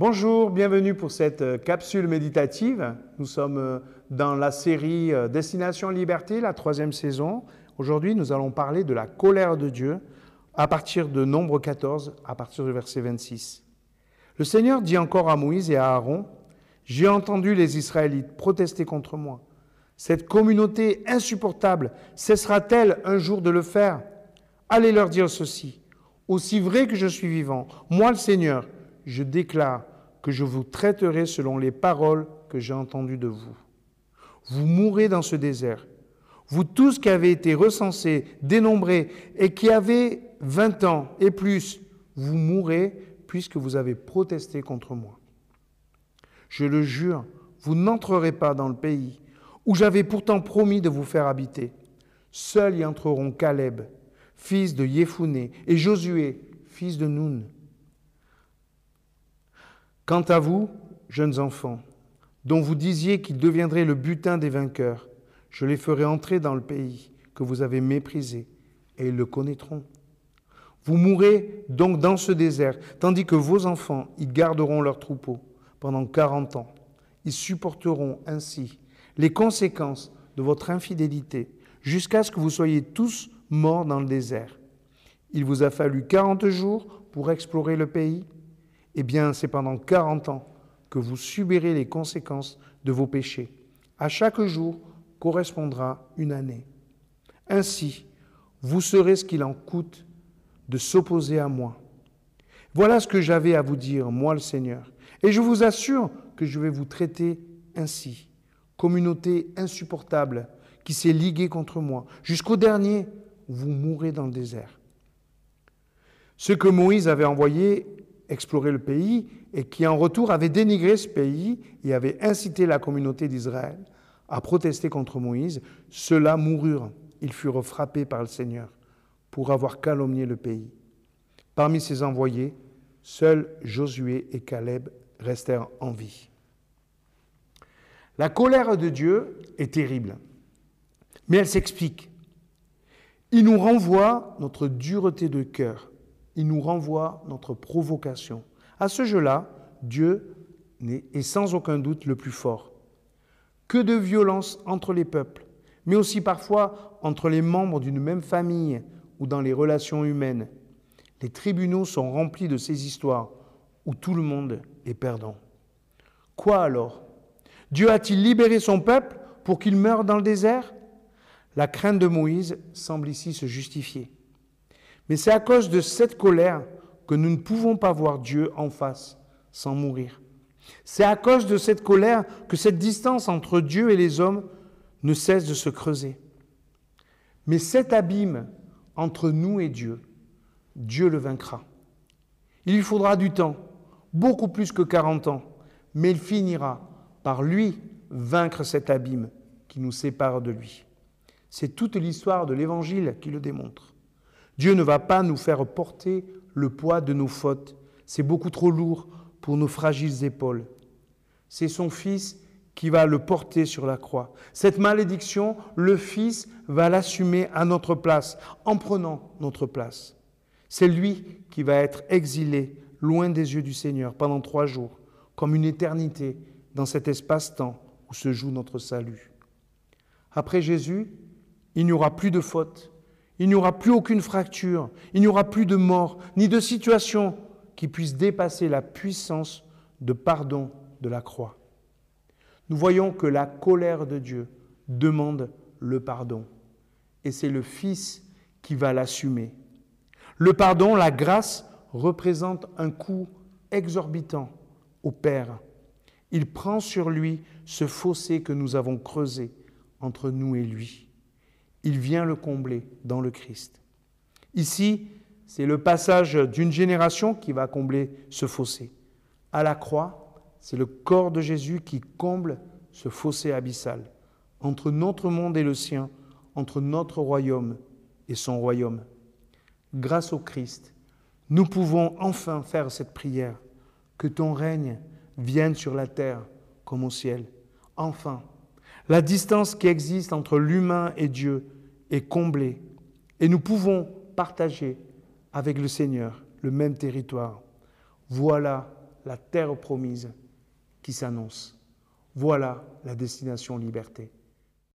Bonjour, bienvenue pour cette euh, capsule méditative. Nous sommes euh, dans la série euh, Destination Liberté, la troisième saison. Aujourd'hui, nous allons parler de la colère de Dieu à partir de Nombre 14, à partir du verset 26. Le Seigneur dit encore à Moïse et à Aaron, J'ai entendu les Israélites protester contre moi. Cette communauté insupportable cessera-t-elle un jour de le faire? Allez leur dire ceci. Aussi vrai que je suis vivant, moi le Seigneur, je déclare que je vous traiterai selon les paroles que j'ai entendues de vous. Vous mourrez dans ce désert. Vous tous qui avez été recensés, dénombrés et qui avez 20 ans et plus, vous mourrez puisque vous avez protesté contre moi. Je le jure, vous n'entrerez pas dans le pays où j'avais pourtant promis de vous faire habiter. Seuls y entreront Caleb, fils de Yéphoné, et Josué, fils de Noun. Quant à vous, jeunes enfants, dont vous disiez qu'ils deviendraient le butin des vainqueurs, je les ferai entrer dans le pays que vous avez méprisé, et ils le connaîtront. Vous mourrez donc dans ce désert, tandis que vos enfants y garderont leurs troupeaux pendant quarante ans. Ils supporteront ainsi les conséquences de votre infidélité jusqu'à ce que vous soyez tous morts dans le désert. Il vous a fallu quarante jours pour explorer le pays eh bien, c'est pendant 40 ans que vous subirez les conséquences de vos péchés. À chaque jour correspondra une année. Ainsi, vous saurez ce qu'il en coûte de s'opposer à moi. Voilà ce que j'avais à vous dire, moi le Seigneur. Et je vous assure que je vais vous traiter ainsi. Communauté insupportable qui s'est liguée contre moi. Jusqu'au dernier, vous mourrez dans le désert. Ce que Moïse avait envoyé explorer le pays et qui en retour avait dénigré ce pays et avait incité la communauté d'Israël à protester contre Moïse, ceux-là moururent. Ils furent frappés par le Seigneur pour avoir calomnié le pays. Parmi ces envoyés, seuls Josué et Caleb restèrent en vie. La colère de Dieu est terrible, mais elle s'explique. Il nous renvoie notre dureté de cœur il nous renvoie notre provocation. À ce jeu-là, Dieu est sans aucun doute le plus fort. Que de violence entre les peuples, mais aussi parfois entre les membres d'une même famille ou dans les relations humaines. Les tribunaux sont remplis de ces histoires où tout le monde est perdant. Quoi alors? Dieu a-t-il libéré son peuple pour qu'il meure dans le désert? La crainte de Moïse semble ici se justifier. Mais c'est à cause de cette colère que nous ne pouvons pas voir Dieu en face sans mourir. C'est à cause de cette colère que cette distance entre Dieu et les hommes ne cesse de se creuser. Mais cet abîme entre nous et Dieu, Dieu le vaincra. Il lui faudra du temps, beaucoup plus que 40 ans, mais il finira par lui vaincre cet abîme qui nous sépare de lui. C'est toute l'histoire de l'Évangile qui le démontre. Dieu ne va pas nous faire porter le poids de nos fautes. C'est beaucoup trop lourd pour nos fragiles épaules. C'est son Fils qui va le porter sur la croix. Cette malédiction, le Fils va l'assumer à notre place, en prenant notre place. C'est lui qui va être exilé loin des yeux du Seigneur pendant trois jours, comme une éternité dans cet espace-temps où se joue notre salut. Après Jésus, il n'y aura plus de faute, il n'y aura plus aucune fracture, il n'y aura plus de mort, ni de situation qui puisse dépasser la puissance de pardon de la croix. Nous voyons que la colère de Dieu demande le pardon, et c'est le Fils qui va l'assumer. Le pardon, la grâce, représente un coût exorbitant au Père. Il prend sur lui ce fossé que nous avons creusé entre nous et lui il vient le combler dans le Christ. Ici, c'est le passage d'une génération qui va combler ce fossé. À la croix, c'est le corps de Jésus qui comble ce fossé abyssal entre notre monde et le sien, entre notre royaume et son royaume. Grâce au Christ, nous pouvons enfin faire cette prière, que ton règne vienne sur la terre comme au ciel. Enfin, la distance qui existe entre l'humain et Dieu est comblée et nous pouvons partager avec le Seigneur le même territoire. Voilà la terre promise qui s'annonce. Voilà la destination liberté.